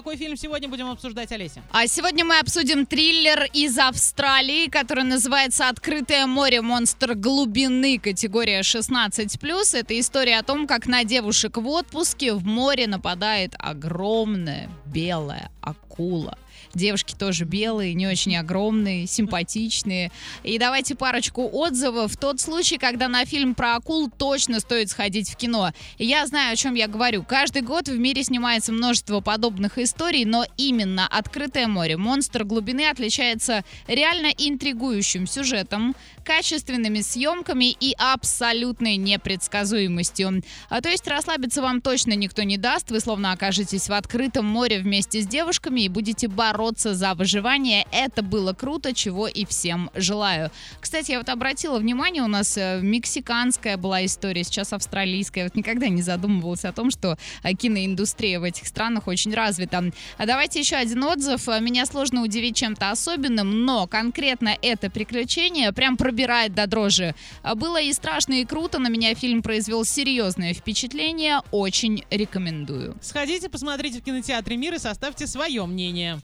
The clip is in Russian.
какой фильм сегодня будем обсуждать, Олеся? А сегодня мы обсудим триллер из Австралии, который называется «Открытое море. Монстр глубины. Категория 16+.» Это история о том, как на девушек в отпуске в море нападает огромная белая акула. Девушки тоже белые, не очень огромные, симпатичные. И давайте парочку отзывов. В тот случай, когда на фильм про акул точно стоит сходить в кино. Я знаю, о чем я говорю. Каждый год в мире снимается множество подобных историй, но именно «Открытое море. Монстр глубины» отличается реально интригующим сюжетом, качественными съемками и абсолютной непредсказуемостью. А то есть расслабиться вам точно никто не даст. Вы словно окажетесь в открытом море вместе с девушками и будете бороться за выживание. Это было круто, чего и всем желаю. Кстати, я вот обратила внимание, у нас э, мексиканская была история, сейчас австралийская. Вот никогда не задумывалась о том, что э, киноиндустрия в этих странах очень развита. А давайте еще один отзыв. Меня сложно удивить чем-то особенным, но конкретно это приключение прям пробирает до дрожи. Было и страшно, и круто. На меня фильм произвел серьезное впечатление. Очень рекомендую. Сходите, посмотрите в кинотеатре «Мир» и составьте свое мнение.